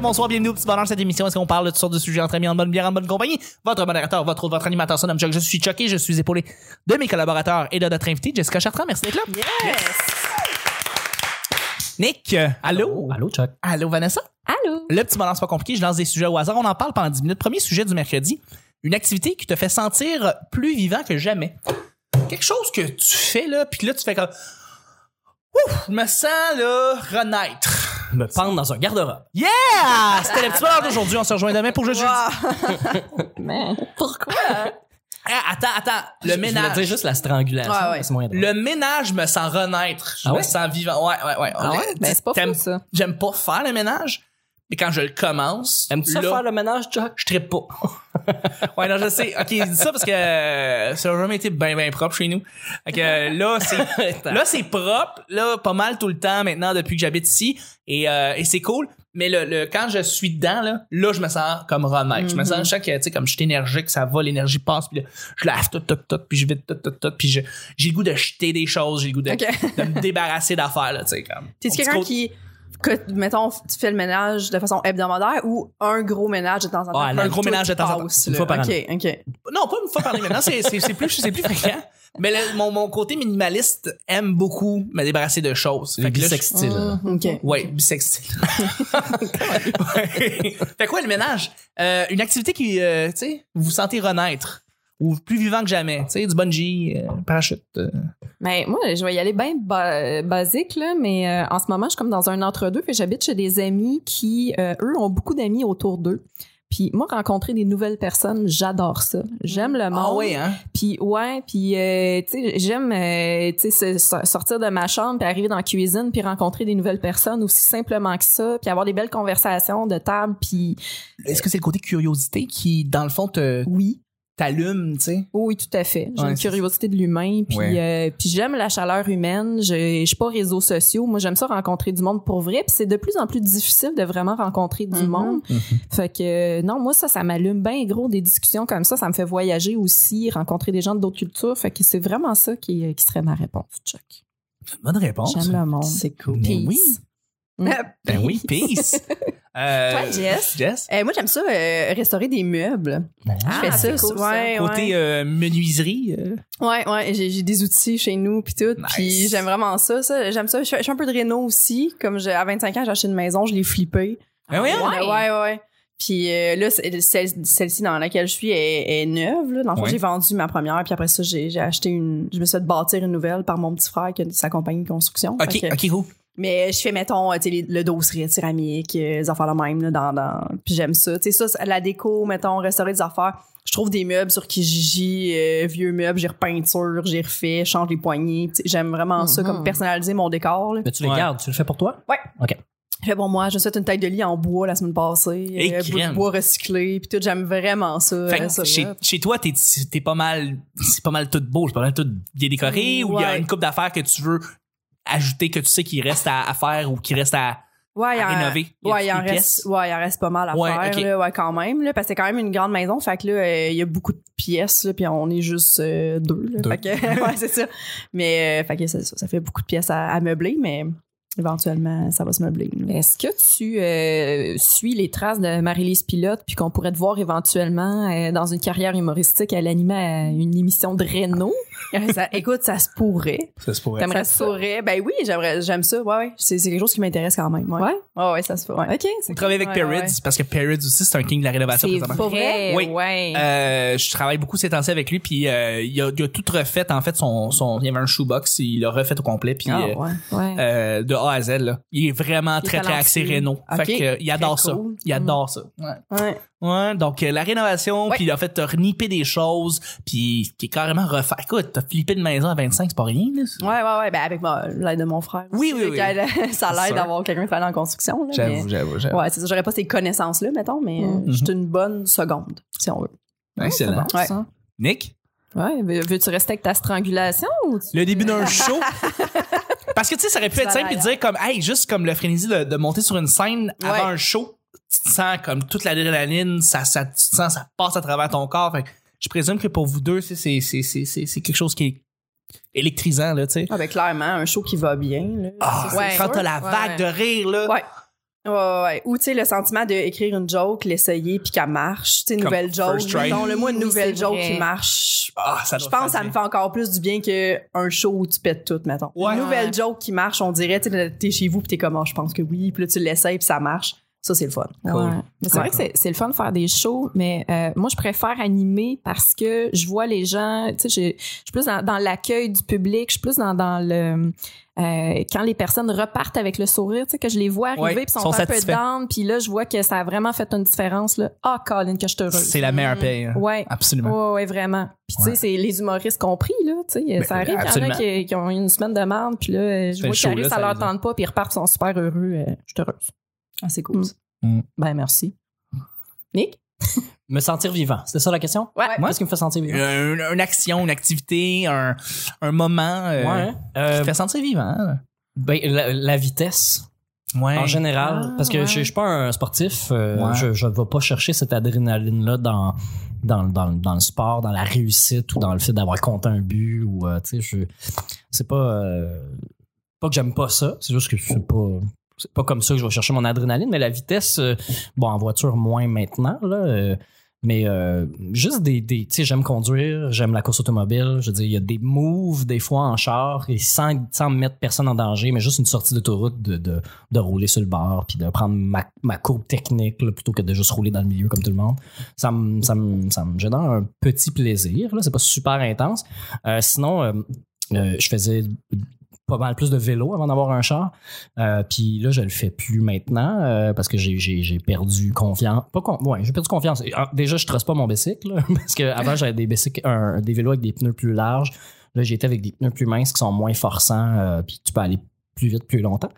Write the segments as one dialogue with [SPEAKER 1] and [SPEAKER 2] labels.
[SPEAKER 1] bonsoir, bienvenue au petit bonheur cette émission. Est-ce qu'on parle de toutes sortes de sujets entre amis, en bonne bière, en bonne compagnie? Votre modérateur, votre votre animateur, son nom Chuck. Je suis Chucky, je suis épaulé de mes collaborateurs et de notre invité, Jessica Chartrand. Merci d'être là. Nick, euh, allô?
[SPEAKER 2] Allô, Chuck.
[SPEAKER 1] Allô, Vanessa?
[SPEAKER 3] Allô?
[SPEAKER 1] Le petit bonheur, c'est pas compliqué. Je lance des sujets au hasard. On en parle pendant 10 minutes. Premier sujet du mercredi. Une activité qui te fait sentir plus vivant que jamais. Quelque chose que tu fais, là, puis là, tu fais comme... Ouf, je me sens, là, renaître.
[SPEAKER 2] Me pendre dans un garde-robe.
[SPEAKER 1] Yeah! C'était le petit bonheur d'aujourd'hui. On se rejoint demain pour jeudi.
[SPEAKER 3] Mais pourquoi?
[SPEAKER 1] Ah, attends, attends. Le
[SPEAKER 2] Je- Je voulais
[SPEAKER 1] ménage.
[SPEAKER 2] dire juste la strangulation.
[SPEAKER 3] Ouais, ouais.
[SPEAKER 2] Moyen.
[SPEAKER 1] Le ménage me sent renaître. Je
[SPEAKER 2] Ah
[SPEAKER 1] me
[SPEAKER 2] ouais?
[SPEAKER 1] sens vivant. Ouais, ouais, ouais.
[SPEAKER 3] Ah ouais? Ben, c'est pas fou, ça.
[SPEAKER 1] J'aime pas faire le ménage, mais quand je le commence,
[SPEAKER 2] Aimes-tu
[SPEAKER 1] là,
[SPEAKER 2] faire le ménage, Chuck?
[SPEAKER 1] je trippe pas. ouais, non, je sais. OK, dis ça parce que euh, ça a jamais été bien, bien propre chez nous. Fait que euh, là, c'est là c'est propre, là, pas mal tout le temps maintenant depuis que j'habite ici. Et, euh, et c'est cool. Mais le, le, quand je suis dedans, là, là, je me sens comme renaître. Je me sens chaque, tu sais, comme je suis énergique, ça va, l'énergie passe, puis là, je lave tout, tout, tout, puis je vide tout, tout, tout, puis je- j'ai le goût de jeter des choses, j'ai le goût de, me débarrasser d'affaires, là, tu sais, comme. Petit
[SPEAKER 3] quelqu'un qui, que, mettons, tu fais le ménage de façon hebdomadaire ou un gros ménage de temps en temps?
[SPEAKER 1] Un gros ménage de temps en temps.
[SPEAKER 2] Une fois par
[SPEAKER 3] OK, OK.
[SPEAKER 1] Non, pas une fois par année maintenant, c'est, c'est, c'est plus, c'est plus fréquent. Mais le- mon, mon côté minimaliste aime beaucoup me débarrasser de choses.
[SPEAKER 2] Le
[SPEAKER 1] Fait que là, je-
[SPEAKER 2] bisextile.
[SPEAKER 3] Mm, OK.
[SPEAKER 1] Ouais, bisextile. Ouais. Fait quoi le ménage? Euh, une activité qui, euh, tu sais, vous vous sentez renaître ou plus vivant que jamais. Tu sais, du bungee, euh, parachute. euh.
[SPEAKER 4] Mais moi, je vais y aller bien ba- basique, là, mais euh, en ce moment, je suis comme dans un entre-deux. Que J'habite chez des amis qui, euh, eux, ont beaucoup d'amis autour d'eux. Puis moi, rencontrer des nouvelles personnes, j'adore ça. J'aime le monde.
[SPEAKER 1] Ah ouais, hein?
[SPEAKER 4] Puis ouais, puis euh, tu sais, j'aime euh, tu sais se- sortir de ma chambre puis arriver dans la cuisine puis rencontrer des nouvelles personnes aussi simplement que ça, puis avoir des belles conversations de table puis
[SPEAKER 1] Est-ce que c'est le côté curiosité qui, dans le fond, te,
[SPEAKER 4] oui.
[SPEAKER 1] T'allume, tu sais?
[SPEAKER 4] Oui, tout à fait. J'ai
[SPEAKER 1] Ouais,
[SPEAKER 4] une curiosité de l'humain, puis
[SPEAKER 1] Ouais.
[SPEAKER 4] euh, puis j'aime la chaleur humaine. Je, je suis pas réseaux sociaux. Moi, j'aime ça rencontrer du monde pour vrai. Puis c'est de plus en plus difficile de vraiment rencontrer du
[SPEAKER 3] Mhm.
[SPEAKER 4] monde. Fait que euh, non, moi ça, ça m'allume bien gros des discussions comme ça. Ça me fait voyager aussi, rencontrer des gens d'autres cultures. Fait que c'est vraiment ça qui, euh, qui serait ma réponse, Chuck.
[SPEAKER 1] Bonne réponse.
[SPEAKER 4] J'aime le monde.
[SPEAKER 3] C'est cool.
[SPEAKER 1] Mais
[SPEAKER 4] Peace.
[SPEAKER 1] oui. Ben oui, peace. Euh,
[SPEAKER 3] Toi, Jess?
[SPEAKER 1] Jess?
[SPEAKER 3] Euh, moi, j'aime ça, euh, restaurer des meubles.
[SPEAKER 1] Ah,
[SPEAKER 3] je fais ça.
[SPEAKER 4] cool, ça.
[SPEAKER 3] ouais,
[SPEAKER 1] Côté
[SPEAKER 3] ouais.
[SPEAKER 1] euh, menuiserie. euh,
[SPEAKER 3] Ouais, ouais, j'ai j'ai des outils chez nous puis tout,
[SPEAKER 1] Nice.
[SPEAKER 3] puis j'aime vraiment ça, ça j'aime ça. Je fais, je fais un peu de réno aussi, comme j'ai- à 25 ans, j'ai acheté une maison, je l'ai flippée.
[SPEAKER 1] Oui, hein?
[SPEAKER 3] Ouais, ouais, ouais. Puis euh, là, celle- celle-ci dans laquelle je suis est, est neuve. Là. Dans le fond,
[SPEAKER 1] Ouais.
[SPEAKER 3] j'ai vendu ma première, puis après ça, j'ai j'ai acheté une. Je me suis fait bâtir une nouvelle par mon petit frère qui a sa compagnie de construction.
[SPEAKER 1] Ok,
[SPEAKER 3] que-
[SPEAKER 1] ok, cool.
[SPEAKER 3] Mais je fais, mettons, tu sais, les- le dosseret céramique, euh, les affaires de même, là, dans, dans... Puis j'aime ça. Tu sais, ça, la déco, mettons, restaurer des affaires. Je trouve des meubles sur Kijiji, euh, vieux meubles, j'ai repeinture, j'ai refait, je change les poignées. J'aime vraiment ça,
[SPEAKER 4] Mhm.
[SPEAKER 3] comme personnaliser mon décor. Là.
[SPEAKER 2] Mais tu les
[SPEAKER 1] Ouais.
[SPEAKER 2] gardes, tu le fais pour toi?
[SPEAKER 3] Je fais, bon, moi, je me suis fait une taille de lit en bois la semaine passée.
[SPEAKER 1] Et
[SPEAKER 3] euh, bout de bois recyclé, puis tout, j'aime vraiment ça.
[SPEAKER 1] Fait que
[SPEAKER 3] euh, ça,
[SPEAKER 1] chez,
[SPEAKER 3] là.
[SPEAKER 1] chez toi, t'es, t'es pas mal, c'est pas mal tout beau, c'est pas mal tout bien décoré, ou il y a
[SPEAKER 3] Ouais.
[SPEAKER 1] une coupe d'affaires que tu veux ajouter, que tu sais qu'il reste à, à faire ou qu'il reste à,
[SPEAKER 3] Ouais, il
[SPEAKER 1] à
[SPEAKER 3] en-
[SPEAKER 1] rénover.
[SPEAKER 3] Ouais, il en reste, ouais, il en reste pas mal à
[SPEAKER 1] Ouais,
[SPEAKER 3] faire, là, ouais, quand même, là, parce que c'est quand même une grande maison, fait que là, euh, il y a beaucoup de pièces, là, puis on est juste euh, deux, là,
[SPEAKER 1] Deux.
[SPEAKER 3] fait que, ouais, c'est ça. Mais, euh, fait que ça, ça fait beaucoup de pièces à, à meubler, mais éventuellement, ça va se meubler.
[SPEAKER 4] Est-ce que tu euh, suis les traces de Marie-Lise Pilote puis qu'on pourrait te voir éventuellement euh, dans une carrière humoristique à l'animer à une émission de Renault?
[SPEAKER 3] Ça- écoute, ça se pourrait.
[SPEAKER 1] Ça se pourrait.
[SPEAKER 4] T'aimerais
[SPEAKER 3] Ça se
[SPEAKER 4] ça?
[SPEAKER 3] pourrait. Ben oui, j'aimerais, j'aime ça, ouais, ouais. C'est, quelque chose qui m'intéresse quand même, ouais.
[SPEAKER 4] Ouais?
[SPEAKER 3] Ouais, ouais, ça se fait, ouais.
[SPEAKER 4] OK.
[SPEAKER 1] On travaille avec
[SPEAKER 3] Ouais,
[SPEAKER 1] Perrids,
[SPEAKER 3] ouais.
[SPEAKER 1] parce que Perrids aussi, c'est un king de la rénovation
[SPEAKER 4] C'est vrai,
[SPEAKER 1] Oui.
[SPEAKER 4] ouais.
[SPEAKER 1] Euh, je travaille beaucoup ces temps-ci avec lui, puis euh, il, a, il a tout refait, en fait, son, son, il y avait un shoebox, il l'a refait au complet, puis
[SPEAKER 3] Ah,
[SPEAKER 1] euh,
[SPEAKER 3] ouais.
[SPEAKER 4] ouais.
[SPEAKER 1] euh, de A à Z, là. Il est vraiment
[SPEAKER 4] Il est
[SPEAKER 1] très, très axé.
[SPEAKER 3] Ok.
[SPEAKER 1] Fait que, euh, il adore
[SPEAKER 3] Très
[SPEAKER 1] ça.
[SPEAKER 3] cool.
[SPEAKER 1] Il adore ça. Ouais.
[SPEAKER 3] Ouais.
[SPEAKER 1] Ouais, donc euh, la rénovation, puis il a fait reniper des choses, puis qui est carrément refait. Écoute, t'as flippé une maison à 25, c'est pas rien, là. ça.
[SPEAKER 3] Ouais, ouais, ouais, ben avec l'aide de mon frère.
[SPEAKER 1] Oui,
[SPEAKER 3] aussi,
[SPEAKER 1] oui, oui.
[SPEAKER 3] ça l'aide
[SPEAKER 1] sûr.
[SPEAKER 3] d'avoir quelqu'un qui travaille en construction. Mais-
[SPEAKER 1] j'avoue, j'avoue.
[SPEAKER 3] Ouais, c'est ça. J'aurais pas ces connaissances-là, mettons, mais
[SPEAKER 4] Mm.
[SPEAKER 3] euh, je suis une bonne seconde, si on veut.
[SPEAKER 1] Excellent.
[SPEAKER 3] Ouais.
[SPEAKER 1] Nick,
[SPEAKER 4] Ouais, veux- veux-tu rester avec ta strangulation ou tu-
[SPEAKER 1] le début d'un show? Parce que tu sais, ça aurait pu être simple et
[SPEAKER 3] aller
[SPEAKER 1] dire comme, hey, juste comme le frénésie de, de monter sur une scène avant
[SPEAKER 3] Ouais.
[SPEAKER 1] un show, tu te sens comme toute l'adrénaline, ça, ça, tu te sens, ça passe à travers ton corps. Fait que je présume que pour vous deux, c'est, c'est, c'est, c'est, c'est, c'est quelque chose qui est électrisant, là, tu sais.
[SPEAKER 3] Ah, ben clairement, un show qui va bien. Là,
[SPEAKER 1] Ah,
[SPEAKER 3] C'est-
[SPEAKER 4] ouais.
[SPEAKER 1] quand t'as la
[SPEAKER 4] Ouais.
[SPEAKER 1] vague de rire, là.
[SPEAKER 3] Ouais. Ouais, ouais, ouais. Ou, tu sais, le sentiment d'écrire une joke, l'essayer, puis qu'elle marche. Tu sais, une nouvelle joke. Mettons, le moi, une nouvelle joke
[SPEAKER 4] vrai.
[SPEAKER 3] qui marche.
[SPEAKER 1] Ah, ça
[SPEAKER 3] Je pense que ça me fait encore plus du bien qu'un show où tu pètes tout, mettons.
[SPEAKER 1] Ouais.
[SPEAKER 3] Une nouvelle joke qui marche, on dirait, t'es chez vous, puis t'es comme, oh, je pense que oui. Puis là, tu l'essayes, puis ça marche. Ça, c'est le fun.
[SPEAKER 1] Cool.
[SPEAKER 4] Ouais. C'est vrai que c'est- c'est le fun de faire des shows, mais euh, moi, je préfère animer parce que je vois les gens, tu sais, je je suis plus dans, dans l'accueil du public, je suis plus dans, dans le... euh, quand les personnes repartent avec le sourire, tu sais, que je les vois arriver
[SPEAKER 1] Ouais,
[SPEAKER 4] puis sont,
[SPEAKER 1] sont
[SPEAKER 4] un peu down, puis là, je vois que ça a vraiment fait une différence, là. Ah, Colin, que je te heureuse.
[SPEAKER 1] C'est la meilleure paye. hein.
[SPEAKER 4] Ouais.
[SPEAKER 1] Absolument.
[SPEAKER 4] Ouais, ouais, vraiment. Puis tu sais, c'est les humoristes compris, là. Tu sais, ça arrive qu'il y en a qui, qui ont eu une semaine de merde, puis là, je vois qu'ils arrivent, ça,
[SPEAKER 1] ça
[SPEAKER 4] leur tente pas, puis ils repartent, ils sont super heureux. euh, je suis heureuse.
[SPEAKER 3] Ah, c'est cool.
[SPEAKER 4] Mm.
[SPEAKER 3] ça.
[SPEAKER 4] Ben, merci. Nick?
[SPEAKER 2] Me sentir vivant. C'était ça la question?
[SPEAKER 4] Ouais.
[SPEAKER 2] Qu'est-ce qui me fait sentir vivant?
[SPEAKER 1] Une, une action, une activité, un, un moment euh,
[SPEAKER 2] ouais.
[SPEAKER 1] qui
[SPEAKER 2] Euh,
[SPEAKER 1] te fait sentir vivant. hein?
[SPEAKER 2] ben, la, la vitesse.
[SPEAKER 1] Ouais.
[SPEAKER 2] En général,
[SPEAKER 4] Ah,
[SPEAKER 2] parce que
[SPEAKER 4] ouais.
[SPEAKER 2] je, je suis pas un sportif, euh,
[SPEAKER 1] Ouais.
[SPEAKER 2] je je vais pas chercher cette adrénaline là dans dans, dans dans le sport, dans la réussite ou dans le fait d'avoir compté un but ou euh, tu sais je c'est pas euh, pas que j'aime pas ça, c'est juste que c'est pas c'est pas comme ça que je vais chercher mon adrénaline, mais la vitesse euh, bon en voiture moins maintenant là euh, mais euh, juste des, tu sais j'aime conduire j'aime la course automobile je veux dire il y a des moves des fois en char et sans sans mettre personne en danger mais juste une sortie d'autoroute de, de de rouler sur le bord puis de prendre ma, ma courbe technique là, plutôt que de juste rouler dans le milieu comme tout le monde ça me ça me ça me génère un petit plaisir là c'est pas super intense. Sinon je faisais pas mal plus de vélo avant d'avoir un char. Euh, puis là je le fais plus maintenant euh, parce que j'ai perdu confiance. Pas con, ouais j'ai perdu confiance. Ah, déjà je trosse pas mon bicycle parce que avant j'avais des des vélos avec des pneus plus larges. Là, été avec des pneus plus minces qui sont moins forçants, euh, puis tu peux aller plus vite, plus longtemps.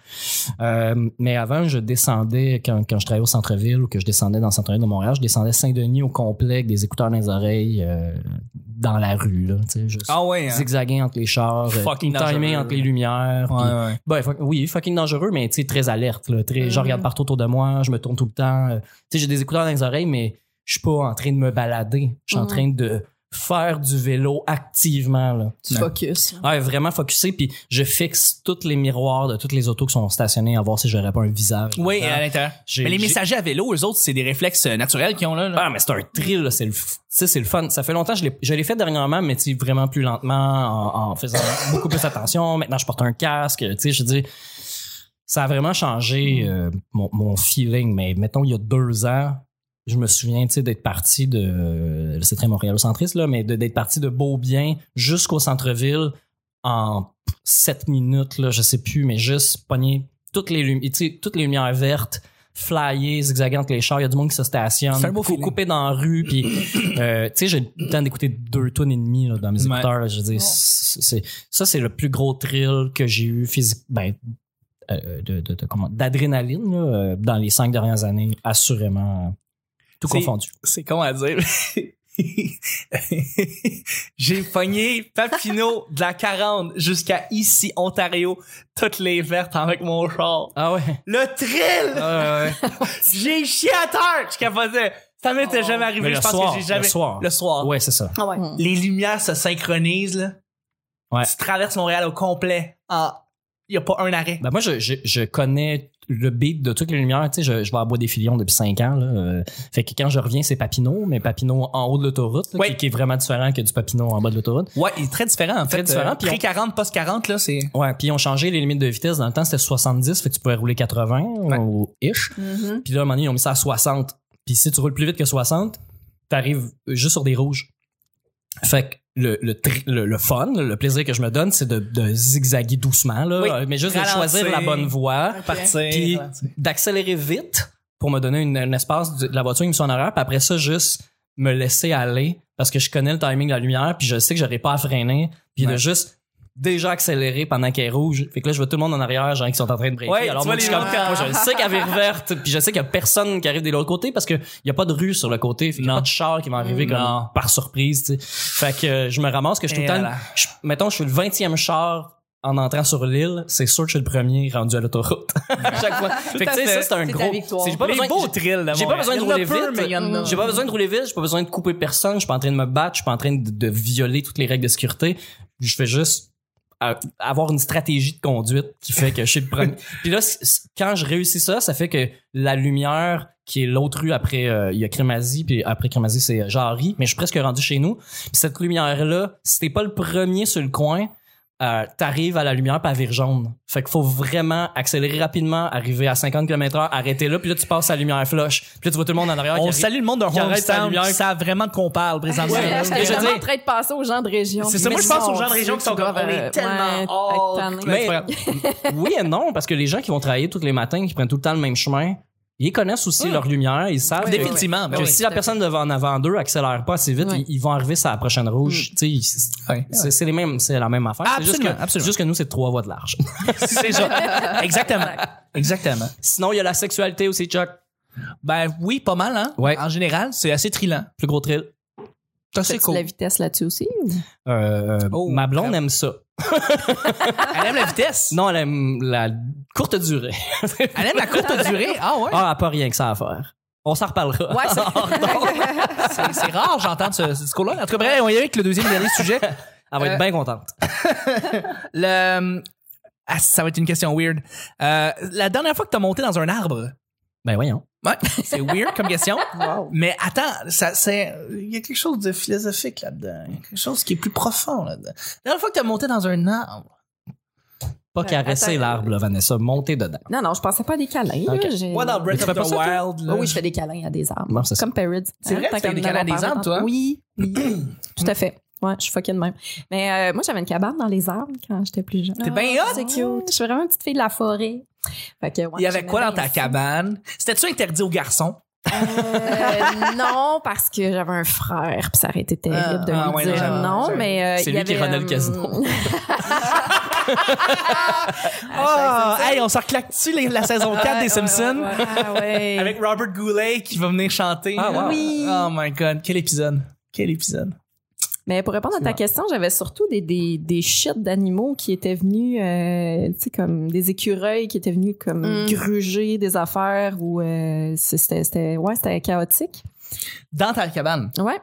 [SPEAKER 2] Euh, mais avant, je descendais, quand, quand je travaillais au centre-ville ou que je descendais dans le centre-ville de Montréal, je descendais Saint-Denis au complet avec des écouteurs dans les oreilles euh, dans la rue. Là, juste
[SPEAKER 1] Ah ouais. hein?
[SPEAKER 2] zigzaguer entre les chars, euh,
[SPEAKER 1] Fucking
[SPEAKER 2] timer
[SPEAKER 1] dangereux.
[SPEAKER 2] entre les lumières.
[SPEAKER 1] ouais.
[SPEAKER 2] ben, fuck- oui, fucking dangereux, mais tu sais, très alerte. Là, très, Je
[SPEAKER 3] Mhm.
[SPEAKER 2] regarde partout autour de moi, je me tourne tout le temps. Tu sais, j'ai des écouteurs dans les oreilles, mais je suis pas en train de me balader. Je suis en
[SPEAKER 4] Mhm.
[SPEAKER 2] train de faire du vélo activement. Là.
[SPEAKER 3] Tu focus.
[SPEAKER 2] Ouais, vraiment focusé, puis je fixe tous les miroirs de toutes les autos qui sont stationnées à voir si j'aurais pas un visage.
[SPEAKER 1] Oui, à l'intérieur. Mais les messagers à vélo, eux autres, c'est des réflexes euh, naturels qu'ils ont là. là.
[SPEAKER 2] Ah, mais c'est un thrill, là, c'est le, f- tu sais, c'est le fun. Ça fait longtemps, je l'ai, je l'ai fait dernièrement, mais tu sais, vraiment plus lentement, en, en faisant beaucoup plus attention. Maintenant, je porte un casque, tu sais, je dis, ça a vraiment changé euh, mon, mon feeling. Mais mettons, il y a deux ans, je me souviens, tu sais, d'être parti de, c'est très montréalocentriste, là, mais d'être parti de Beaubien jusqu'au centre-ville en sept minutes, là, je sais plus, mais juste pogner toutes les, lumi- toutes les lumières vertes, flyer, zigzaguer entre les chars. Il y a du monde qui se stationne.
[SPEAKER 1] Beau
[SPEAKER 2] Faut couper dans la rue. Puis, euh, tu sais, j'ai le temps d'écouter deux tonnes et demie là, dans mes écouteurs. là. je veux dire, c'est, ça, c'est le plus gros thrill que j'ai eu physique, ben, euh, de, de- de- comment, d'adrénaline euh, dans les cinq dernières années, assurément. Tout
[SPEAKER 1] C'est-
[SPEAKER 2] confondu.
[SPEAKER 1] C'est con à dire. J'ai pogné Papineau de la 40 jusqu'à ici, Ontario, toutes les vertes avec mon char.
[SPEAKER 2] Ah ouais.
[SPEAKER 1] Le thrill!
[SPEAKER 2] Ah ouais.
[SPEAKER 1] J'ai chié à terre! Je capotais. Ça m'était jamais arrivé. Je pense
[SPEAKER 2] soir,
[SPEAKER 1] que j'ai jamais.
[SPEAKER 2] le soir.
[SPEAKER 1] Le soir.
[SPEAKER 2] Ouais, c'est ça.
[SPEAKER 3] Ah ouais.
[SPEAKER 1] Les lumières se synchronisent, là.
[SPEAKER 2] Ouais.
[SPEAKER 1] Tu traverses Montréal au complet. Ah, il y a pas un arrêt.
[SPEAKER 2] Ben moi, je, je, je connais le beat de toutes les lumières. Tu sais, je, je vais à Bois des Filions depuis cinq ans. Là. Euh, fait que quand je reviens, c'est Papineau, mais Papineau en haut de l'autoroute,
[SPEAKER 1] Ouais.
[SPEAKER 2] qui, qui est vraiment différent que du Papineau en bas de l'autoroute.
[SPEAKER 1] Ouais, il est très différent, en
[SPEAKER 2] Très
[SPEAKER 1] fait.
[SPEAKER 2] différent,
[SPEAKER 1] Euh,
[SPEAKER 2] puis on-
[SPEAKER 1] Pré-40, post-40, là, c'est...
[SPEAKER 2] Ouais, puis ils ont changé les limites de vitesse. Dans le temps, c'était 70, fait que tu pouvais rouler 80
[SPEAKER 1] Ouais.
[SPEAKER 2] ou ish.
[SPEAKER 3] Mhm.
[SPEAKER 2] Puis là, à un moment donné, ils ont mis ça à 60. Puis si tu roules plus vite que 60, t'arrives juste sur des rouges. Fait que le, le, le, le fun, le plaisir que je me donne, c'est de, de zigzaguer doucement, là,
[SPEAKER 1] Oui.
[SPEAKER 2] mais juste de choisir la bonne voie.
[SPEAKER 1] Partir.
[SPEAKER 2] Puis d'accélérer vite pour me donner une, un espace de la voiture qui me soit en arrière, puis après ça, juste me laisser aller parce que je connais le timing de la lumière, puis je sais que j'aurai pas à freiner, puis de juste déjà accélérer pendant qu'elle est rouge. Fait que là, je vois tout le monde en arrière, genre qui sont en train de breaker.
[SPEAKER 1] Ouais,
[SPEAKER 2] Alors moi, je suis comme, moi, je sais qu'elle est verte, puis je sais qu'il y a personne qui arrive de l'autre côté parce que y a pas de rue sur le côté, fait qu'il y a pas de char qui va arriver comme par surprise, tu sais. Fait que euh, je me ramasse que je suis tout le temps, je- mettons, je suis le 20e char en entrant sur l'île, c'est sûr que je suis le premier rendu à l'autoroute. à chaque fois. Fait que tu sais, ça, c'est un gros. J'ai pas besoin
[SPEAKER 1] beaux de
[SPEAKER 2] j'ai pas besoin de rouler vite. J'ai pas besoin de rouler vite, j'ai pas besoin de couper personne, je suis pas en train de me battre, je suis pas en train de, de violer toutes les règles de sécurité. Je fais juste avoir une stratégie de conduite qui fait que je suis le premier. Puis là, quand je réussis ça, ça fait que la lumière qui est l'autre rue après euh, il y a Crémazie puis après Crémazie c'est euh, Jarry mais je suis presque rendu chez nous puis cette lumière là si t'es pas le premier sur le coin euh, t'arrives à la lumière pas vire jaune fait qu'il faut vraiment accélérer rapidement arriver à 50 km heure arrêter là puis là tu passes à la lumière flush puis là tu vois tout le monde en arrière qui
[SPEAKER 1] On
[SPEAKER 2] arrive.
[SPEAKER 1] salue le monde
[SPEAKER 2] qui
[SPEAKER 1] hometown
[SPEAKER 2] lumière.
[SPEAKER 1] qui savent vraiment de quoi on parle présentement.
[SPEAKER 4] Ouais, j'étais
[SPEAKER 1] Je dire,
[SPEAKER 4] en train de passer aux gens de région.
[SPEAKER 1] C'est ça, moi, je pense aux gens de région qui sont comme, on est tellement
[SPEAKER 4] ouais,
[SPEAKER 1] hors-.
[SPEAKER 2] Mais-
[SPEAKER 1] Ouais.
[SPEAKER 2] oui et non parce que les gens qui vont travailler tous les matins qui prennent tout le temps le même chemin ils connaissent aussi leur lumière ils savent que-
[SPEAKER 1] Définitivement.
[SPEAKER 2] que
[SPEAKER 1] oui.
[SPEAKER 2] si la personne devant en avant d'eux accélère pas assez vite, ils, ils vont arriver sur la prochaine rouge. Tu sais, ils-
[SPEAKER 1] Ouais.
[SPEAKER 2] c'est les mêmes, c'est la même affaire. C'est juste
[SPEAKER 1] Absolument,
[SPEAKER 2] que,
[SPEAKER 1] absolument.
[SPEAKER 2] juste que nous c'est trois voies de large.
[SPEAKER 1] C'est ça. Exactement. Exactement.
[SPEAKER 2] Sinon il y a la sexualité aussi, Chuck.
[SPEAKER 1] Ben oui, pas mal, hein?
[SPEAKER 2] Ouais.
[SPEAKER 1] En général, c'est assez trillant.
[SPEAKER 2] Plus gros thrill.
[SPEAKER 4] Fais-tu
[SPEAKER 1] cool.
[SPEAKER 4] la vitesse là-dessus aussi?
[SPEAKER 2] Euh,
[SPEAKER 1] Oh,
[SPEAKER 2] ma blonde aime ça.
[SPEAKER 1] Elle aime la vitesse?
[SPEAKER 2] Non, elle aime la courte durée.
[SPEAKER 1] Elle aime la courte durée? Ah ouais?
[SPEAKER 2] ah, elle pas rien que ça à faire. On s'en reparlera.
[SPEAKER 4] Ouais, c'est-
[SPEAKER 1] C'est c'est rare, j'entends ce, ce discours-là. En tout cas, bref, on y va avec le deuxième et dernier sujet.
[SPEAKER 2] Elle va être
[SPEAKER 1] Euh,
[SPEAKER 2] bien contente.
[SPEAKER 1] Le... Ah, ça va être une question weird. Euh, la dernière fois que t'as monté dans un arbre,
[SPEAKER 2] Ben voyons.
[SPEAKER 1] ouais, c'est weird comme question. Mais attends, ça, c'est, il y a quelque chose de philosophique là-dedans. Il y a quelque chose qui est plus profond là-dedans. La dernière fois que t'as monté dans un arbre,
[SPEAKER 2] Pas caresser
[SPEAKER 4] attends.
[SPEAKER 2] l'arbre, là, Vanessa. Monter dedans.
[SPEAKER 4] Non, non, je pensais pas à des câlins.
[SPEAKER 2] Ok.
[SPEAKER 4] là, j'ai-
[SPEAKER 1] moi dans Breath
[SPEAKER 2] tu
[SPEAKER 1] of
[SPEAKER 2] fais
[SPEAKER 1] the
[SPEAKER 2] pas ça, toi?
[SPEAKER 1] Wild, là,
[SPEAKER 4] oui, je fais des câlins à des arbres.
[SPEAKER 2] Non, c'est ça.
[SPEAKER 4] Comme.
[SPEAKER 1] C'est vrai,
[SPEAKER 4] Tant
[SPEAKER 1] tu fais des câlins à des arbres, toi?
[SPEAKER 4] Oui, oui. Tout à fait. Ouais, je suis fucking de même. Mais euh, moi, j'avais une cabane dans les arbres quand j'étais plus jeune.
[SPEAKER 1] T'es bien hot.
[SPEAKER 4] C'est cute. Je suis vraiment une petite fille de la forêt. Fait que, ouais,
[SPEAKER 1] il y avait quoi dans ta
[SPEAKER 4] ça.
[SPEAKER 1] cabane? C'était-tu interdit aux garçons?
[SPEAKER 4] Euh, non, parce que j'avais un frère, puis ça aurait été terrible de
[SPEAKER 1] Ah,
[SPEAKER 4] lui
[SPEAKER 1] ouais,
[SPEAKER 4] dire
[SPEAKER 1] non,
[SPEAKER 4] mais euh,
[SPEAKER 2] C'est lui qui renait le
[SPEAKER 4] euh,
[SPEAKER 2] casino.
[SPEAKER 1] Oh, hey, on s'en reclaque-tu les- la saison 4 des
[SPEAKER 4] Ouais,
[SPEAKER 1] Simpsons?
[SPEAKER 4] ah ouais.
[SPEAKER 1] Avec Robert Goulet qui va venir chanter.
[SPEAKER 2] Ah, wow.
[SPEAKER 4] Oui.
[SPEAKER 1] Oh my god, quel épisode. Quel épisode.
[SPEAKER 4] Mais pour répondre à ta question, j'avais surtout des, des, des shit d'animaux qui étaient venus, euh, tu sais, comme des écureuils qui étaient venus comme
[SPEAKER 3] Mm.
[SPEAKER 4] gruger des affaires ou euh, c'était, c'était, ouais, c'était chaotique.
[SPEAKER 1] Dans ta cabane?
[SPEAKER 4] Ouais.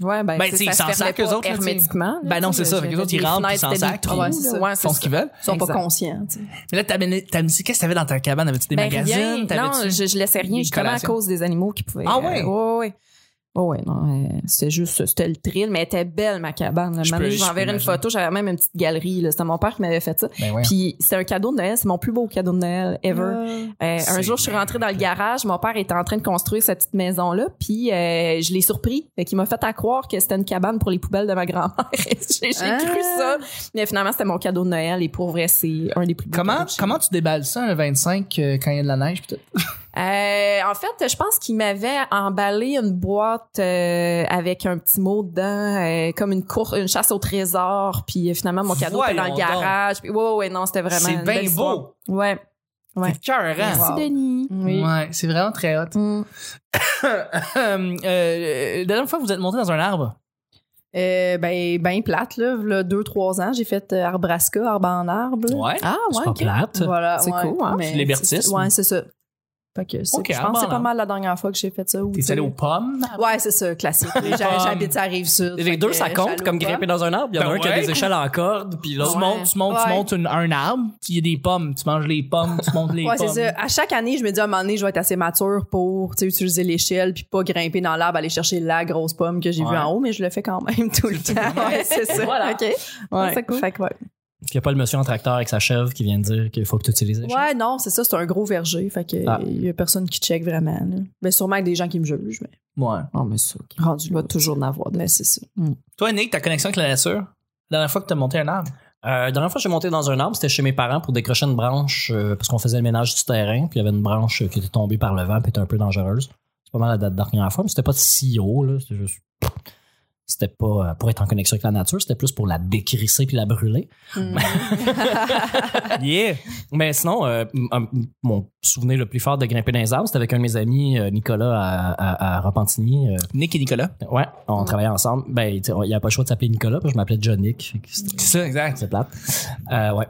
[SPEAKER 4] Ouais, ben,
[SPEAKER 1] Ben, ils
[SPEAKER 4] se
[SPEAKER 1] s'en sacent, eux autres,
[SPEAKER 4] hermétiquement. là,
[SPEAKER 1] Ben non, c'est ça. Fait
[SPEAKER 4] j'avais
[SPEAKER 1] que les autres, ils rentrent, ils s'en.
[SPEAKER 3] Ouais,
[SPEAKER 1] Ils font ce qu'ils veulent.
[SPEAKER 3] Ils sont pas conscients. tu sais.
[SPEAKER 1] Mais là, t'avais, t'avais- qu'est-ce que t'avais dans ta cabane? Avais-tu des
[SPEAKER 4] Ben,
[SPEAKER 1] magazines?
[SPEAKER 4] rien. Non, je, je laissais rien justement à cause des animaux qui pouvaient.
[SPEAKER 1] Ah ouais?
[SPEAKER 4] euh, ouais, ouais. Oh ouais, non, c'était juste, c'était le thrill, mais elle était belle, ma cabane.
[SPEAKER 1] Je
[SPEAKER 4] je
[SPEAKER 1] je
[SPEAKER 4] vous
[SPEAKER 1] peux
[SPEAKER 4] enverrai une photo, j'avais même une petite galerie, là. C'était mon père qui m'avait fait ça.
[SPEAKER 1] Ben ouais.
[SPEAKER 4] Puis c'était un cadeau de Noël, c'est mon plus beau cadeau de Noël ever. Euh, un jour, je suis rentrée dans le garage, mon père était en train de construire cette petite maison-là, puis euh, je l'ai surpris. Fait qu'il m'a fait à croire que c'était une cabane pour les poubelles de ma grand-mère. j'ai j'ai
[SPEAKER 3] Ah.
[SPEAKER 4] cru ça. Mais finalement, c'était mon cadeau de Noël, et pour vrai, c'est un des plus beaux
[SPEAKER 1] Comment, comment tu déballes ça, un 25, euh, quand il y a de la neige? tout?
[SPEAKER 4] Euh, en fait, je pense qu'il m'avait emballé une boîte euh, avec un petit mot dedans, euh, comme une course, une chasse au trésor. Puis finalement, mon cadeau était dans le garage. Puis ouais, ouais, non, c'était vraiment.
[SPEAKER 1] C'est bien
[SPEAKER 4] belle histoire.
[SPEAKER 1] beau.
[SPEAKER 4] Ouais. Ouais.
[SPEAKER 1] C'est cœurant.
[SPEAKER 4] Merci, Denis. Oui.
[SPEAKER 1] Ouais, c'est vraiment très hot.
[SPEAKER 4] Mm.
[SPEAKER 1] la dernière fois que vous êtes monté dans un arbre,
[SPEAKER 3] Euh, ben, ben plate, là. Là, deux, trois ans, j'ai fait euh, Arbrasca, arbre en arbre. là.
[SPEAKER 1] ouais.
[SPEAKER 4] Ah,
[SPEAKER 2] C'est
[SPEAKER 4] ouais.
[SPEAKER 2] pas
[SPEAKER 4] ok.
[SPEAKER 2] plate.
[SPEAKER 3] Voilà.
[SPEAKER 4] C'est
[SPEAKER 3] ouais.
[SPEAKER 4] cool, hein?
[SPEAKER 3] Mais
[SPEAKER 1] Libertisme.
[SPEAKER 3] c'est- Ouais, c'est ça. Fait que c'est-
[SPEAKER 1] Ok,
[SPEAKER 3] je pense que c'est pas mal la dernière fois que j'ai fait ça. ou, tu
[SPEAKER 1] T'es
[SPEAKER 3] sais.
[SPEAKER 1] allé aux pommes?
[SPEAKER 3] Ouais, c'est ça, classique.
[SPEAKER 1] Pommes.
[SPEAKER 3] J'habite à Rive-Sud.
[SPEAKER 2] Les deux, ça compte comme grimper dans un arbre. Il y en a
[SPEAKER 1] Ben
[SPEAKER 2] un qui a
[SPEAKER 1] ouais.
[SPEAKER 2] des échelles en corde, puis l'autre.
[SPEAKER 1] Tu montes, tu montes, tu
[SPEAKER 3] Ouais.
[SPEAKER 1] montes une- un arbre, il y a des pommes, tu manges les pommes, tu montes les
[SPEAKER 3] Ouais,
[SPEAKER 1] pommes.
[SPEAKER 3] c'est ça. À chaque année, je me dis à un moment donné, je vais être assez mature pour tu sais, utiliser l'échelle puis pas grimper dans l'arbre, aller chercher la grosse pomme que j'ai
[SPEAKER 1] Ouais.
[SPEAKER 3] vue en haut, mais je le fais quand même tout le temps. Ouais, c'est ça.
[SPEAKER 4] Voilà.
[SPEAKER 3] OK. Ouais.
[SPEAKER 4] c'est cool.
[SPEAKER 3] Fait que ouais.
[SPEAKER 2] Puis il n'y a pas le monsieur en tracteur avec sa chèvre qui vient de dire qu'il faut que tu utilises les
[SPEAKER 3] Ouais, non, c'est ça, c'est un gros verger. Fait que
[SPEAKER 2] Ah.
[SPEAKER 3] il y a personne qui check vraiment. Là. Mais sûrement avec des gens qui me jugent, mais
[SPEAKER 1] Ouais.
[SPEAKER 4] Oh, mais ça,
[SPEAKER 3] rendu
[SPEAKER 4] va toujours en avoir. de-
[SPEAKER 3] Mais c'est ça.
[SPEAKER 1] Toi, Nick, ta connexion avec la nature, la dernière fois que t'as monté un arbre?
[SPEAKER 2] Euh, la dernière fois que j'ai monté dans un arbre, c'était chez mes parents pour décrocher une branche euh, parce qu'on faisait le ménage du terrain, puis il y avait une branche euh, qui était tombée par le vent, puis était un peu dangereuse. C'est pas mal la date dernière fois, mais c'était pas si haut, là. C'était juste. C'était pas euh, pour être en connexion avec la nature, c'était plus pour la décrisser puis la brûler.
[SPEAKER 1] Yeah!
[SPEAKER 2] Mais sinon, euh, mon souvenir le plus fort de grimper dans les arbres, c'était avec un de mes amis, euh, Nicolas, à, à, à Repentigny.
[SPEAKER 1] Nick et Nicolas.
[SPEAKER 2] ouais, on travaillait ensemble. Ben, tu sais, il n'y a pas le choix de s'appeler Nicolas, puis je m'appelais John Nick.
[SPEAKER 1] C'est ça, exact.
[SPEAKER 2] C'est plate. Euh, ouais.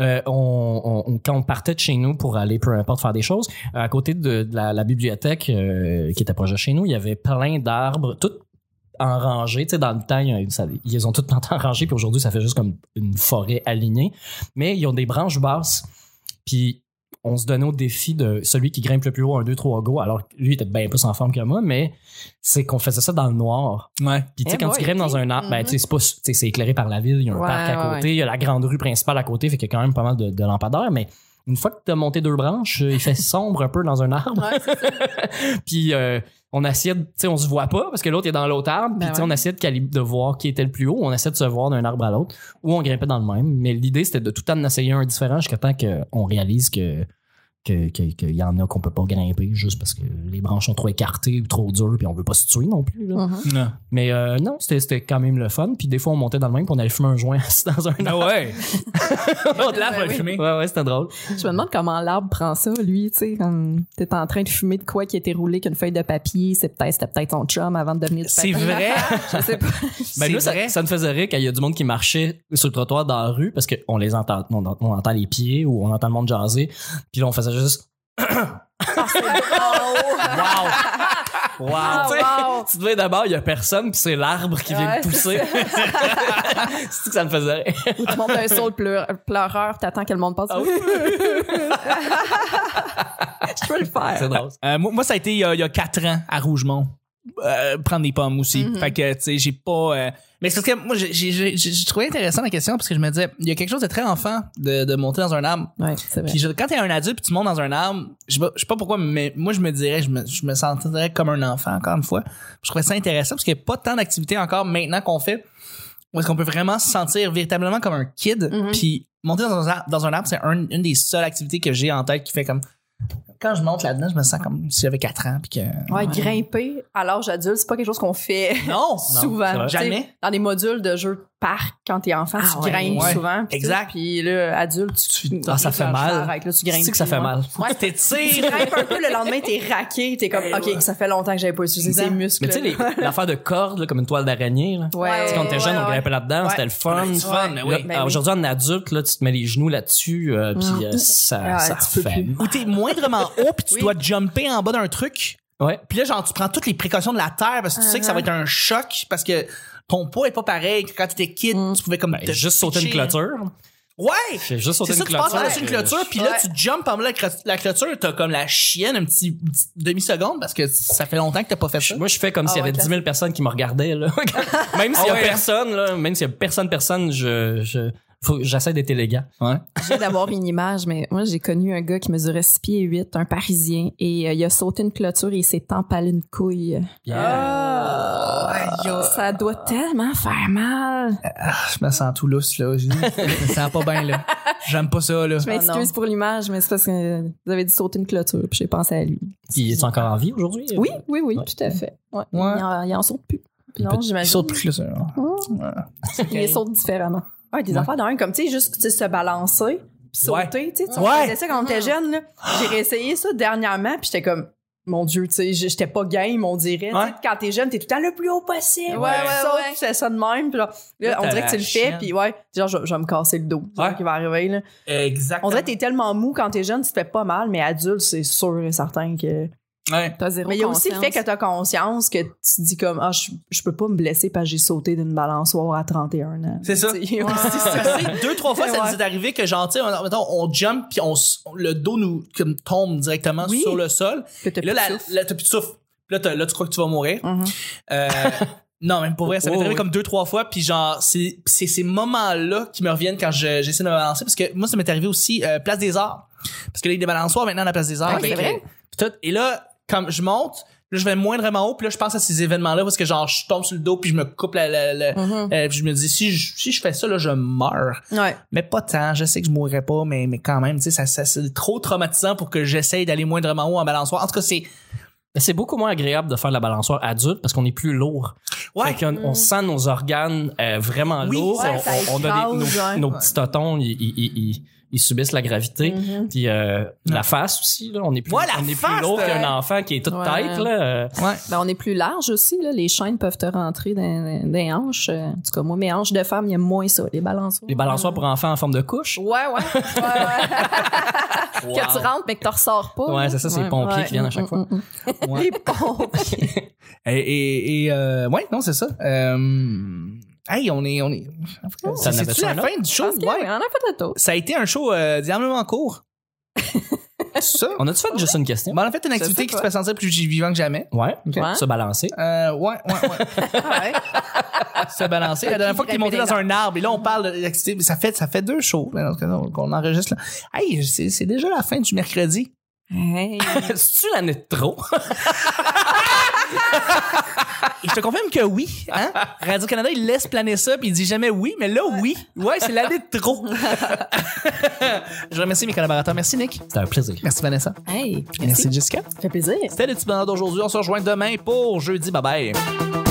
[SPEAKER 2] Euh, on, on- on- quand on partait de chez nous pour aller peu importe faire des choses, à côté de, de la, la bibliothèque euh, qui était proche de chez nous, il y avait plein d'arbres, tout en rangée. Tu sais, dans le temps, il y a- ça- ils les ont toutes en rangée, puis aujourd'hui, ça fait juste comme une forêt alignée. Mais ils ont des branches basses. Puis on se donnait au défi de celui qui grimpe le plus haut, un, deux, trois go. Alors lui, il était bien plus en forme que moi, mais c'est qu'on faisait ça dans le noir.
[SPEAKER 1] Ouais.
[SPEAKER 2] Puis tu sais,
[SPEAKER 4] Eh
[SPEAKER 2] quand
[SPEAKER 4] boy,
[SPEAKER 2] tu grimpes dans un arbre, ben,
[SPEAKER 4] Mhm.
[SPEAKER 2] tu sais, c'est pas, tu sais, c'est éclairé par la ville, il y a un
[SPEAKER 4] Ouais,
[SPEAKER 2] parc à
[SPEAKER 4] ouais,
[SPEAKER 2] côté, il y a la grande rue principale à côté, fait qu'il y a quand même pas mal de, de lampadaires, mais une fois que t'as monté deux branches, euh, il fait sombre un peu dans un arbre.
[SPEAKER 3] Ouais, c'est ça.
[SPEAKER 2] puis euh, on essayait, de- tu sais, on se voit pas parce que l'autre est dans l'autre arbre, puis
[SPEAKER 4] Ben
[SPEAKER 2] tu sais,
[SPEAKER 4] ouais.
[SPEAKER 2] on essayait de, de voir qui était le plus haut, on essayait de se voir d'un arbre à l'autre, ou on grimpait dans le même. Mais l'idée, c'était de tout le temps en essayer un différent jusqu'à temps qu'on réalise que que- que- qu'il y en a qu'on peut pas grimper juste parce que les branches sont trop écartées ou trop dures puis on veut pas se tuer non plus. là.
[SPEAKER 1] Non.
[SPEAKER 2] Mais euh, non, c'était c'était quand même le fun. Puis des fois, on montait dans le même puis on allait fumer un joint dans un
[SPEAKER 1] Ah
[SPEAKER 2] arbre.
[SPEAKER 1] ouais. L'autre
[SPEAKER 3] Ben oui.
[SPEAKER 1] fumer.
[SPEAKER 2] Ouais, ouais, c'était drôle.
[SPEAKER 4] Je me demande comment l'arbre prend ça, lui, tu sais, comme t'es en train de fumer de quoi qui était roulé qu'une feuille de papier, c'est peut-être c'était peut-être son chum avant de devenir du
[SPEAKER 1] C'est vrai.
[SPEAKER 4] Je sais pas.
[SPEAKER 2] Ben,
[SPEAKER 1] C'est
[SPEAKER 2] nous, ça,
[SPEAKER 1] vrai.
[SPEAKER 2] ça me faisait rire quand il y a du monde qui marchait sur le trottoir dans la rue parce qu'on les entend, on, on entend les pieds ou on entend le monde jaser. Puis là, on faisait juste. Wow! Wow!
[SPEAKER 3] Ah, wow.
[SPEAKER 2] Tu te dis d'abord, il y a personne, puis c'est l'arbre qui vient de pousser. c'est que ça me faisait rire.
[SPEAKER 4] Ou tu montes un saut de pleur- pleureur, t'attends que le monde passe.
[SPEAKER 2] Ah oui.
[SPEAKER 4] Je peux le faire.
[SPEAKER 2] C'est drôle.
[SPEAKER 1] Euh, moi, moi, ça a été il y a, il y a quatre ans à Rougemont. Euh, prendre des pommes aussi.
[SPEAKER 3] Mhm.
[SPEAKER 1] Fait que, tu sais, j'ai pas... euh, Mais c'est parce que moi, j'ai- j'ai j'ai- j'ai trouvé intéressant la question parce que je me disais, il y a quelque chose de très enfant de, de monter dans un arbre.
[SPEAKER 4] Ouais, vrai.
[SPEAKER 1] Puis je- quand t'es un adulte puis tu montes dans un arbre, je sais pas, je sais pas pourquoi, mais moi je me dirais, je me, je me sentirais comme un enfant encore une fois. Je trouvais ça intéressant parce qu'il n'y a pas tant d'activités encore maintenant qu'on fait où est-ce qu'on peut vraiment se sentir véritablement comme un kid.
[SPEAKER 3] Mhm.
[SPEAKER 1] Puis monter dans un arbre, dans un arbre, c'est un- une des seules activités que j'ai en tête qui fait comme quand je monte là-dedans, je me sens comme si j'avais 4 ans puis que
[SPEAKER 3] Ouais, grimper à l'âge adulte, c'est pas quelque chose qu'on fait
[SPEAKER 1] non,
[SPEAKER 3] souvent.
[SPEAKER 1] Jamais.
[SPEAKER 3] Dans des modules de jeux parc, quand t'es enfant,
[SPEAKER 4] Ah
[SPEAKER 3] tu
[SPEAKER 4] ouais.
[SPEAKER 3] grimpes
[SPEAKER 1] Ouais.
[SPEAKER 3] souvent.
[SPEAKER 1] Exact.
[SPEAKER 3] Puis là, adulte, tu,
[SPEAKER 2] Ah, ça fait mal.
[SPEAKER 3] Là, tu
[SPEAKER 2] sais que ça fait mal.
[SPEAKER 3] Ouais.
[SPEAKER 1] T'es
[SPEAKER 3] tu grimpes un peu, le lendemain, t'es raqué, t'es comme, OK, ça fait longtemps que j'avais pas utilisé ces muscles.
[SPEAKER 2] Mais tu sais, l'affaire de corde, là, comme une toile d'araignée, là.
[SPEAKER 3] Ouais.
[SPEAKER 2] Tu sais, quand t'es jeune, on
[SPEAKER 3] ouais.
[SPEAKER 2] grimpait là-dedans,
[SPEAKER 3] Ouais.
[SPEAKER 2] c'était le fun.
[SPEAKER 1] Fun, mais
[SPEAKER 2] Là,
[SPEAKER 1] oui.
[SPEAKER 3] Ben
[SPEAKER 2] alors,
[SPEAKER 3] oui.
[SPEAKER 2] Aujourd'hui, en adulte, là, tu te mets les genoux là-dessus, euh, puis euh, ça,
[SPEAKER 3] Ah,
[SPEAKER 2] ça fait.
[SPEAKER 1] Ou t'es moindrement haut puis tu dois jumper en bas d'un truc.
[SPEAKER 2] Ouais.
[SPEAKER 1] Puis là, genre, tu prends toutes les précautions de la terre parce que tu sais que ça va être un choc parce que ton poids est pas pareil que quand t'étais kid. Tu pouvais comme
[SPEAKER 2] Ben,
[SPEAKER 1] te
[SPEAKER 2] juste sauter une clôture.
[SPEAKER 1] Ouais!
[SPEAKER 2] J'ai juste sauté
[SPEAKER 1] C'est ça,
[SPEAKER 2] une
[SPEAKER 1] tu passes
[SPEAKER 2] clôture.
[SPEAKER 1] par-dessus une clôture, puis là,
[SPEAKER 3] Ouais.
[SPEAKER 1] tu jumps en bas de la, la clôture, t'as comme la chienne, un petit, petit demi-seconde, parce que ça fait longtemps que t'as pas fait ça.
[SPEAKER 2] Moi, je fais comme s'il y
[SPEAKER 3] Ah,
[SPEAKER 2] avait
[SPEAKER 3] ouais,
[SPEAKER 2] 10 000 personnes qui me regardaient, là. même s'il y a
[SPEAKER 1] Ah ouais.
[SPEAKER 2] personne, là, même s'il y a personne, personne, je, j'essaie d'être élégant.
[SPEAKER 1] Ouais.
[SPEAKER 4] J'ai d'avoir une image, mais moi, j'ai connu un gars qui mesurait 6 pieds 8, un Parisien, et euh, il a sauté une clôture et il s'est empalé une couille.
[SPEAKER 3] Ah.
[SPEAKER 4] Ça doit tellement faire mal.
[SPEAKER 1] Je me sens tout lousse, là. Je me sens pas bien, là. J'aime pas ça, là.
[SPEAKER 4] Je m'excuse
[SPEAKER 3] non.
[SPEAKER 4] pour l'image, mais c'est parce que vous avez dit sauter une clôture, puis j'ai pensé à lui.
[SPEAKER 2] Il est encore en vie aujourd'hui?
[SPEAKER 4] Oui, oui, oui,
[SPEAKER 2] Ouais.
[SPEAKER 4] tout à fait. Ouais.
[SPEAKER 1] Ouais.
[SPEAKER 4] Il, en, il en saute plus.
[SPEAKER 3] Non,
[SPEAKER 1] Il
[SPEAKER 3] j'imagine.
[SPEAKER 1] saute plus, là, ça.
[SPEAKER 4] Il les saute différemment.
[SPEAKER 3] Ouais, des
[SPEAKER 1] Ouais.
[SPEAKER 3] affaires d'un comme, tu sais, juste se balancer, puis
[SPEAKER 1] Ouais.
[SPEAKER 3] sauter, tu sais. On faisait ça quand on était jeune, là. J'ai réessayé ça dernièrement, puis j'étais comme, mon Dieu, tu sais, j'étais pas game, on dirait.
[SPEAKER 1] Ouais.
[SPEAKER 3] Quand t'es jeune, t'es tout le temps le plus haut possible.
[SPEAKER 1] Ouais,
[SPEAKER 3] Tu
[SPEAKER 1] ouais.
[SPEAKER 3] Tu fais ça de même, puis là, on dirait que tu le fais, puis ouais, genre, je, je vais me casser le dos. C'est
[SPEAKER 1] Ouais.
[SPEAKER 3] ça qui va arriver, là.
[SPEAKER 1] Exactement.
[SPEAKER 3] On dirait que t'es tellement mou quand t'es jeune, tu te fais pas mal, mais adulte, c'est sûr et certain que.
[SPEAKER 1] Ouais.
[SPEAKER 4] T'as zéro
[SPEAKER 3] Mais il y a aussi le fait
[SPEAKER 4] conscience.
[SPEAKER 3] que t'as conscience que tu te dis comme, ah, je, je peux pas me blesser parce que j'ai sauté d'une balançoire à 31 ans.
[SPEAKER 1] C'est ça.
[SPEAKER 3] Tu sais, il y a aussi ça.
[SPEAKER 1] Deux, trois fois, ça
[SPEAKER 3] Ouais.
[SPEAKER 1] nous est arrivé que, genre, tu sais, on, mettons, on jump, puis on, le dos nous comme, tombe directement
[SPEAKER 3] Oui.
[SPEAKER 1] sur le sol.
[SPEAKER 3] Que
[SPEAKER 1] Et là,
[SPEAKER 3] plus
[SPEAKER 1] la-
[SPEAKER 3] de souffle.
[SPEAKER 1] là, t'as plus de souffle. Là, là, tu crois que tu vas mourir.
[SPEAKER 3] Mhm.
[SPEAKER 1] Euh, non, même pour vrai, ça m'est
[SPEAKER 2] Oh,
[SPEAKER 1] arrivé
[SPEAKER 2] oui.
[SPEAKER 1] comme deux, trois fois. Puis genre, c'est c'est ces moments-là qui me reviennent quand je- j'essaie de me balancer. Parce que moi, ça m'est arrivé aussi euh, Place des Arts. Parce que là, il y a des balançoires maintenant à la Place des Arts.
[SPEAKER 4] Ah,
[SPEAKER 1] Avec,
[SPEAKER 4] c'est vrai?
[SPEAKER 1] euh. Et là, comme je monte, là, je vais moindrement haut. Puis là, je pense à ces événements-là parce que genre, je tombe sur le dos puis je me coupe la... la, la-
[SPEAKER 3] Mhm.
[SPEAKER 1] euh, puis je me dis, si je, si je fais ça, là, je meurs.
[SPEAKER 3] Ouais.
[SPEAKER 1] Mais pas tant. Je sais que je mourrais pas, mais, mais quand même, tu sais, ça, ça, c'est trop traumatisant pour que j'essaye d'aller moindrement haut en balançoire. En tout cas, c'est...
[SPEAKER 2] C'est beaucoup moins agréable de faire la balançoire adulte parce qu'on est plus lourd.
[SPEAKER 1] Ouais.
[SPEAKER 2] Fait qu'on- on sent nos organes euh, vraiment
[SPEAKER 1] Oui,
[SPEAKER 2] lourds.
[SPEAKER 3] ouais,
[SPEAKER 2] on,
[SPEAKER 3] ça
[SPEAKER 2] on- on a des, nos, nos petits totons, ils, ils- ils- ils- subissent la gravité. Puis euh, la face aussi, là, on est plus,
[SPEAKER 1] Ouais,
[SPEAKER 2] on est
[SPEAKER 1] face,
[SPEAKER 2] plus lourd qu'un enfant qui est toute
[SPEAKER 4] Ouais.
[SPEAKER 2] tête. Là.
[SPEAKER 1] Ouais.
[SPEAKER 4] Ben, on est plus large aussi, là. Les chaînes peuvent te rentrer dans, dans les hanches. Euh, En tout cas, moi, mes hanches de femme, il y a moins ça, les balançoires.
[SPEAKER 2] Les balançoires pour enfants en forme de couche?
[SPEAKER 4] Ouais, ouais. ouais, ouais. Que tu rentres, mais que tu ressors pas.
[SPEAKER 2] Ouais, c'est ça, c'est les pompiers
[SPEAKER 3] Ouais.
[SPEAKER 2] qui viennent à chaque
[SPEAKER 4] Mm,
[SPEAKER 2] fois.
[SPEAKER 4] mm, mm.
[SPEAKER 1] Ouais.
[SPEAKER 4] Les pompiers.
[SPEAKER 1] Et, et, et, euh, ouais, non, c'est ça. Euh, hey, on est, on est.
[SPEAKER 2] Ça
[SPEAKER 1] C'est la
[SPEAKER 2] un
[SPEAKER 1] fin du show,
[SPEAKER 4] Parce que,
[SPEAKER 1] ouais.
[SPEAKER 4] oui, on a fait le tour.
[SPEAKER 1] Ça a été un show euh, diablement court. C'est ça.
[SPEAKER 2] On a-tu fait juste une question?
[SPEAKER 1] Ben, on a fait une activité qui te fait sentir plus vivant que jamais.
[SPEAKER 2] Ouais,
[SPEAKER 4] Ouais.
[SPEAKER 2] se balancer.
[SPEAKER 1] Euh, ouais, ouais, ouais.
[SPEAKER 3] Ouais.
[SPEAKER 1] se balancer. La dernière fois qu'il est monté dans un arbre, et là, on parle d'activité, mais ça fait, ça fait deux shows, qu'on enregistre, là. Hey, c'est, c'est déjà la fin du mercredi.
[SPEAKER 4] Hey.
[SPEAKER 2] C'est-tu l'année de trop?
[SPEAKER 1] Et je te confirme que oui, hein? Radio-Canada, il laisse planer ça, puis il dit jamais oui, mais là, oui. Ouais, c'est l'année de trop. je remercie mes collaborateurs. Merci, Nick.
[SPEAKER 2] C'était un plaisir.
[SPEAKER 1] Merci, Vanessa.
[SPEAKER 4] Hey.
[SPEAKER 1] Merci, Jessica.
[SPEAKER 3] Ça fait plaisir.
[SPEAKER 1] C'était le petit bonheur d'aujourd'hui. On se rejoint demain pour jeudi. Bye bye.